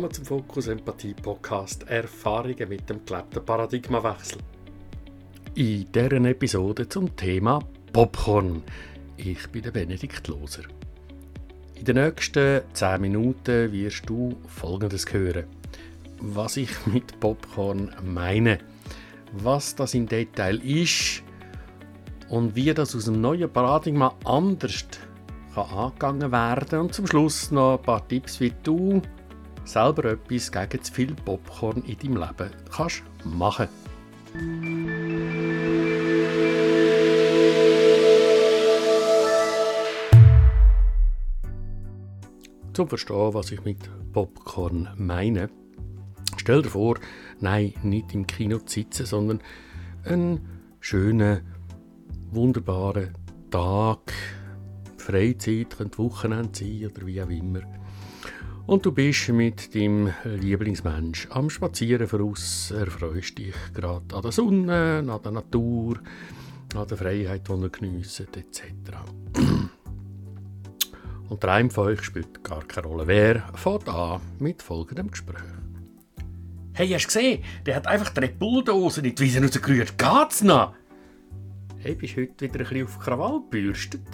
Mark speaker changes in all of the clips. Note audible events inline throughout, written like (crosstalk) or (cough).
Speaker 1: Willkommen zum Fokus Empathie Podcast Erfahrungen mit dem gelebten Paradigmawechsel. In deren Episode zum Thema Popcorn. Ich bin der Benedikt Loser. In den nächsten 10 Minuten wirst du Folgendes hören. Was ich mit Popcorn meine, was das im Detail ist und wie das aus dem neuen Paradigma anders kann angegangen werden und zum Schluss noch ein paar Tipps, wie du selber etwas gegen zu viel Popcorn in deinem Leben kannst machen. Zum Verstehen, was ich mit Popcorn meine, stell dir vor, nein, nicht im Kino zu sitzen, sondern einen schönen, wunderbaren Tag, Freizeit, könnte Wochenende sein oder wie auch immer und du bist mit deinem Lieblingsmensch am Spazieren voraus, erfreust dich gerade an der Sonne, an der Natur, an der Freiheit, die ihr geniesst, etc. Und der eine von euch spielt gar keine Rolle. Wer fährt an mit folgendem Gespräch?
Speaker 2: Hey, hast du gesehen? Der hat einfach die Red Bull-Dose in die Wiese rausgerührt. Geht's noch?
Speaker 1: Hey, bist heute wieder ein bisschen auf Krawall gebürstet?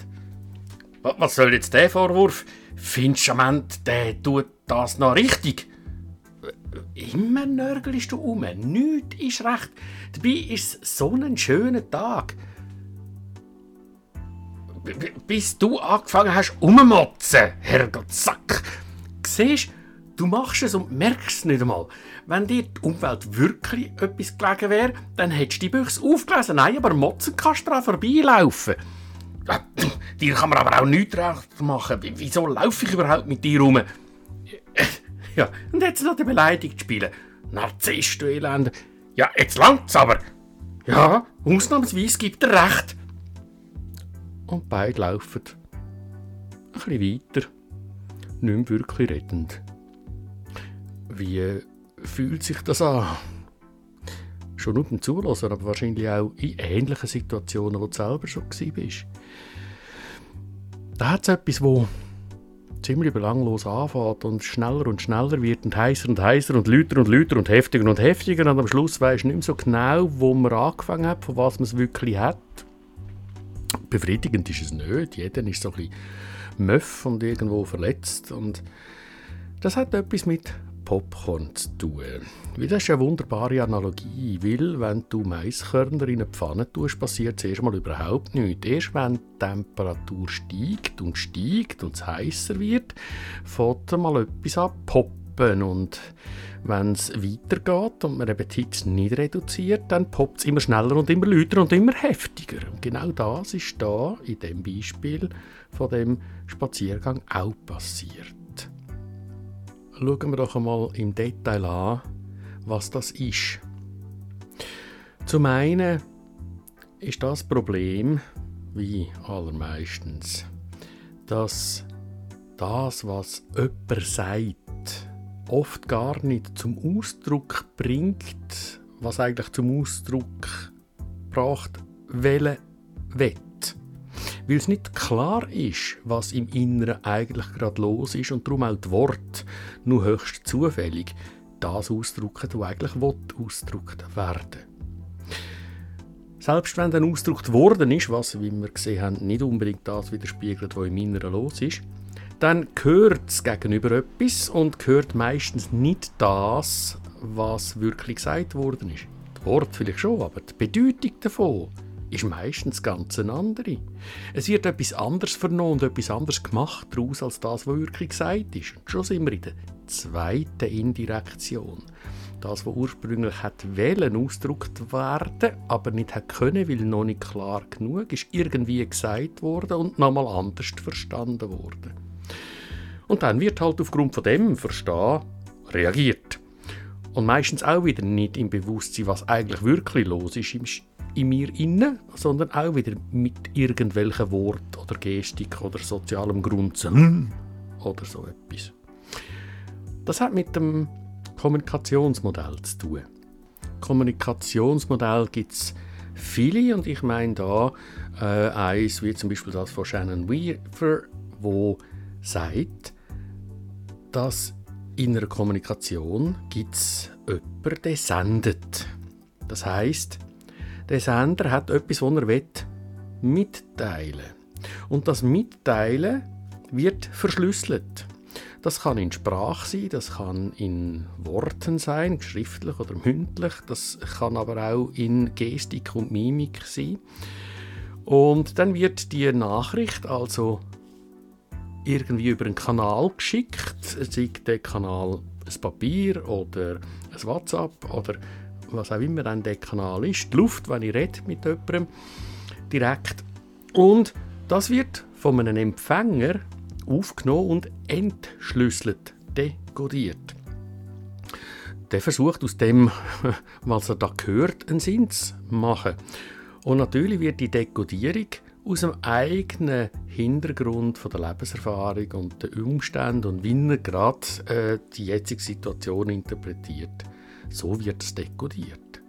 Speaker 2: Was soll jetzt der Vorwurf? Findest du am Ende, der tut das noch richtig?
Speaker 1: Immer nörgelst du um. Nichts ist recht. Dabei ist es so ein schöner Tag.
Speaker 2: B bis du angefangen hast, umzumotzen, Herrgott Sack.
Speaker 1: Siehst du, machst es und merkst es nicht einmal. Wenn dir die Umwelt wirklich etwas gelegen wäre, dann hättest du die Büchse aufgelesen. Nein, aber motzen kannst du daran vorbeilaufen.
Speaker 2: Ja, dir kann man aber auch nichts recht machen. Wieso laufe ich überhaupt mit dir rum?
Speaker 1: Ja, und jetzt noch die Beleidigung spielen. Narzisst, du Elend.
Speaker 2: Ja, jetzt langt's aber.
Speaker 1: Ja, ausnahmsweise gibt er recht. Und beide laufen ein bisschen weiter, nicht mehr wirklich rettend. Wie fühlt sich das an? Schon nur beim Zulassen, aber wahrscheinlich auch in ähnlichen Situationen, wo du selber schon warst. Da hat es etwas, wo ziemlich belanglos anfängt und schneller und schneller wird und heißer und heißer und lauter und lauter und heftiger und heftiger und am Schluss du nicht mehr so genau, wo man angefangen hat, von was man es wirklich hat. Befriedigend ist es nicht. Jeder ist so ein bisschen möff und irgendwo verletzt und das hat etwas mit Popcorn zu tun. Weil das ist eine wunderbare Analogie, weil wenn du Maiskörner in eine Pfanne tust, passiert zuerst mal überhaupt nichts. Erst wenn die Temperatur steigt und steigt und es heißer wird, fängt mal etwas an poppen und wenn es weitergeht und man die Hitze nicht reduziert, dann poppt es immer schneller und immer lauter und immer heftiger. Und genau das ist da in dem Beispiel von dem Spaziergang auch passiert schauen wir doch einmal im Detail an, was das ist. Zum einen ist das Problem, wie allermeistens, dass das, was jemand sagt, oft gar nicht zum Ausdruck bringt, was eigentlich zum Ausdruck braucht, welche will weil es nicht klar ist, was im Inneren eigentlich gerade los ist und darum auch die Worte nur höchst zufällig das ausdrücken, was eigentlich ausgedrückt werden Selbst wenn dann ausgedrückt worden ist, was, wie wir gesehen haben, nicht unbedingt das widerspiegelt, was im Inneren los ist, dann gehört es gegenüber etwas und gehört meistens nicht das, was wirklich gesagt worden ist. Das Wort vielleicht schon, aber die Bedeutung davon ist meistens ganz eine andere. Es wird etwas anderes vernommen und etwas anderes gemacht daraus, als das, was wirklich gesagt ist. Und schon sind wir in der zweiten Indirektion. Das, was ursprünglich hat wollen, ausgedrückt werden, aber nicht hat können, weil noch nicht klar genug ist, irgendwie gesagt worden und nochmal anders verstanden worden. Und dann wird halt aufgrund von dem Verstehen reagiert. Und meistens auch wieder nicht im Bewusstsein, was eigentlich wirklich los ist im in mir inne, sondern auch wieder mit irgendwelchen Wort oder Gestik oder sozialem Grunzen oder so etwas. Das hat mit dem Kommunikationsmodell zu tun. Kommunikationsmodell gibt es viele und ich meine da äh, eins wie zum Beispiel das von Shannon Weaver, wo sagt, dass in einer Kommunikation gibt es jemanden, der sendet. Das heißt, der Sender hat etwas, was er will, mitteilen Und das Mitteilen wird verschlüsselt. Das kann in Sprache sein, das kann in Worten sein, schriftlich oder mündlich, das kann aber auch in Gestik und Mimik sein. Und dann wird die Nachricht also irgendwie über einen Kanal geschickt, sei der Kanal ein Papier oder ein WhatsApp oder was auch immer dann der Kanal ist, die Luft, wenn ich rede mit jemandem direkt. Und das wird von einem Empfänger aufgenommen und entschlüsselt, dekodiert. Der versucht aus dem, (laughs) was er da gehört, einen Sinn zu machen. Und natürlich wird die Dekodierung aus dem eigenen Hintergrund von der Lebenserfahrung und den Umständen und wie er gerade äh, die jetzige Situation interpretiert. So wird es dekodiert.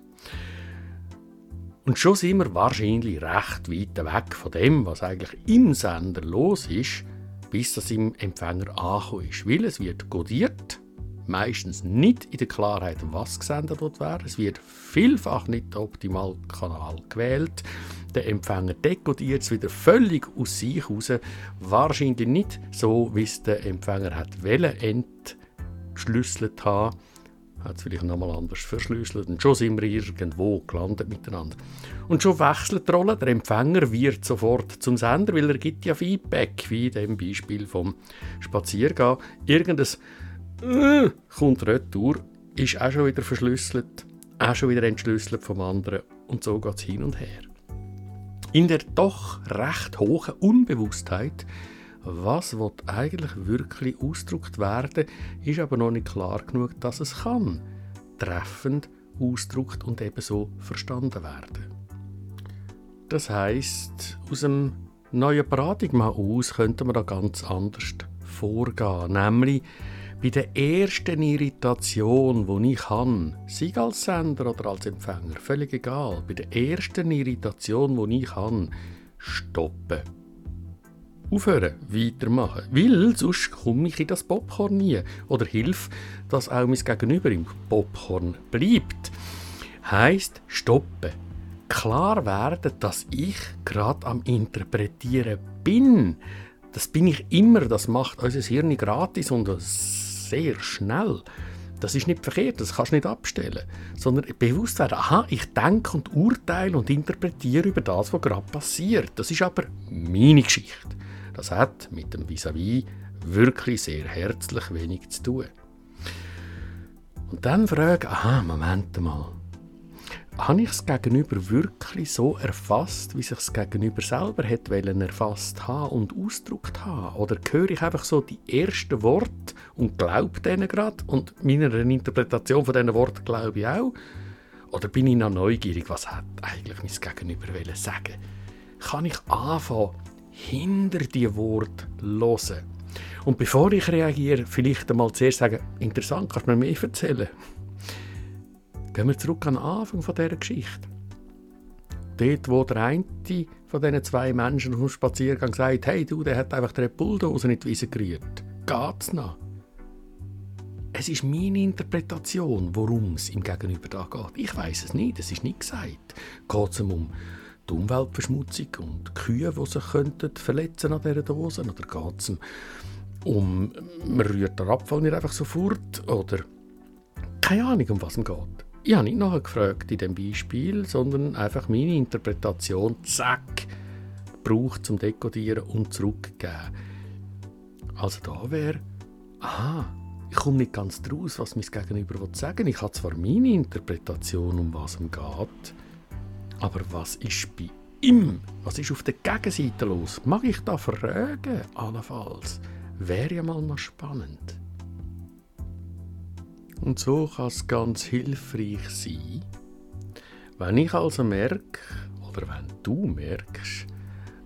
Speaker 1: Und schon sind wir wahrscheinlich recht weit weg von dem, was eigentlich im Sender los ist, bis das im Empfänger angekommen ist. Weil es wird kodiert, meistens nicht in der Klarheit, was gesendet wird. Es wird vielfach nicht der optimale Kanal gewählt. Der Empfänger dekodiert es wieder völlig aus sich heraus. Wahrscheinlich nicht so, wie es der Empfänger hat wollen, entschlüsselt haben. Hat es vielleicht nochmal anders verschlüsselt. Und schon sind wir irgendwo gelandet miteinander. Und schon wechselt die Rolle. Der Empfänger wird sofort zum Sender, weil er gibt ja Feedback, wie in dem Beispiel vom Spaziergehen. Irgendein äh, kommt retour, ist auch schon wieder verschlüsselt, auch schon wieder entschlüsselt vom anderen. Und so geht es hin und her. In der doch recht hohen Unbewusstheit, was wird eigentlich wirklich ausgedrückt werden, ist aber noch nicht klar genug, dass es kann treffend ausgedrückt und ebenso verstanden werden. Das heißt, aus dem neuen Paradigma aus könnte man da ganz anders vorgehen, nämlich bei der ersten Irritation, die ich habe, sei als Sender oder als Empfänger, völlig egal, bei der ersten Irritation, die ich habe, stoppen. Aufhören, weitermachen. Weil sonst komme ich in das Popcorn nie. Oder hilf, dass auch mein Gegenüber im Popcorn bleibt. Heißt stoppen. Klar werden, dass ich gerade am Interpretieren bin. Das bin ich immer. Das macht unser Hirn gratis und sehr schnell. Das ist nicht verkehrt, das kannst du nicht abstellen. Sondern bewusst werden, aha, ich denke und urteile und interpretiere über das, was gerade passiert. Das ist aber meine Geschichte. Das hat mit dem Vis-à-vis -vis wirklich sehr herzlich wenig zu tun. Und dann frage, aha, Moment mal, habe ich das Gegenüber wirklich so erfasst, wie sich das Gegenüber selber hätte erfasst haben und ausgedrückt haben? Oder höre ich einfach so die ersten Worte und glaube denen gerade und meiner Interpretation von diesen Worten glaube ich auch? Oder bin ich noch neugierig, was hat eigentlich mein Gegenüber sagen Kann ich anfangen, hinter die Worte hören? Und bevor ich reagiere, vielleicht einmal zuerst sagen, interessant, kannst du mir mehr erzählen? Gehen wir zurück an den Anfang dieser Geschichte. Dort, wo der eine von diesen zwei Menschen auf dem Spaziergang sagt, hey du, der hat einfach den Bulldozer nicht Wiese gerührt. Geht's noch? Es ist meine Interpretation, worum es im Gegenüber da geht. Ich weiß es nicht, es ist nicht gesagt. Geht es um die Umweltverschmutzung und die Kühe, die sich könnten verletzen an dieser Dose? Oder geht es um, man rührt den Abfall nicht einfach sofort? Oder keine Ahnung, um was es geht. Ich habe nicht nachher gefragt in dem Beispiel, sondern einfach meine Interpretation, zack, gebraucht zum Dekodieren und zurückgeben. Also da wäre, aha, ich komme nicht ganz draus, was mein Gegenüber sagen will. Ich habe zwar meine Interpretation, um was es geht, aber was ist bei ihm? Was ist auf der Gegenseite los? Mag ich da fragen, allenfalls? Wäre ja mal noch spannend. Und so kann es ganz hilfreich sein, wenn ich also merke, oder wenn du merkst,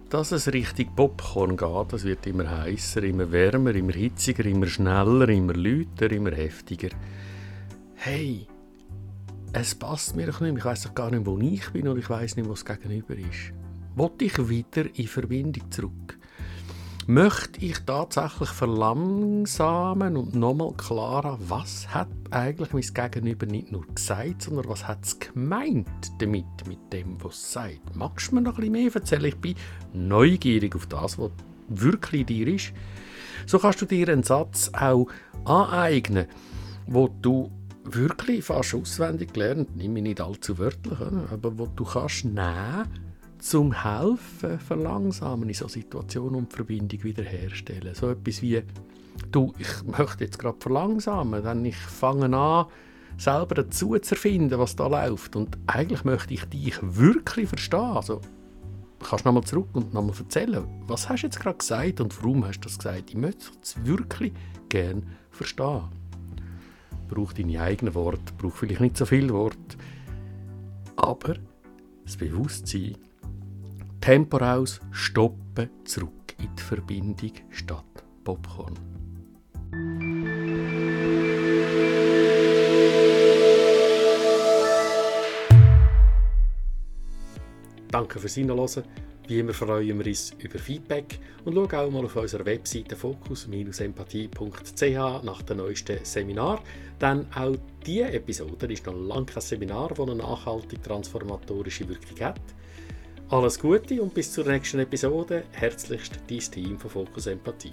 Speaker 1: dass es richtig Popcorn geht, es wird immer heißer, immer wärmer, immer hitziger, immer schneller, immer lauter, immer heftiger. Hey, es passt mir doch nicht, ich weiß doch gar nicht, wo ich bin und ich weiß nicht, wo es gegenüber ist. Wollte ich wieder in Verbindung zurück? möchte ich tatsächlich verlangsamen und nochmal klarer, was hat eigentlich mein Gegenüber nicht nur gesagt, sondern was hat es gemeint damit, mit dem, was es sagt. Magst du mir noch bisschen mehr erzählen? Ich bin neugierig auf das, was wirklich dir ist. So kannst du dir einen Satz auch aneignen, wo du wirklich fast auswendig gelernt, nimm mich nicht allzu wörtlich, aber wo du kannst nehmen zum Helfen verlangsamen in so Situationen und Verbindung wiederherstellen. So etwas wie, du, ich möchte jetzt gerade verlangsamen, denn ich fange an, selber dazu zu erfinden, was da läuft. Und eigentlich möchte ich dich wirklich verstehen. Also, kannst du nochmal zurück und nochmal erzählen, was hast du jetzt gerade gesagt und warum hast du das gesagt? Ich möchte es wirklich gerne verstehen. Brauch deine eigenen Worte, brauch vielleicht nicht so viele Worte, aber das Bewusstsein, Tempo raus, stoppen, zurück in die Verbindung statt Popcorn. Danke fürs Hinhören. Wie immer freuen wir uns über Feedback und schau auch mal auf unserer Webseite fokus-empathie.ch nach dem neuesten Seminar. Denn auch diese Episode ist noch lange kein Seminar, das eine nachhaltig transformatorische Wirkung hat. Alles Gute und bis zur nächsten Episode. Herzlichst dein Team von Fokus Empathie.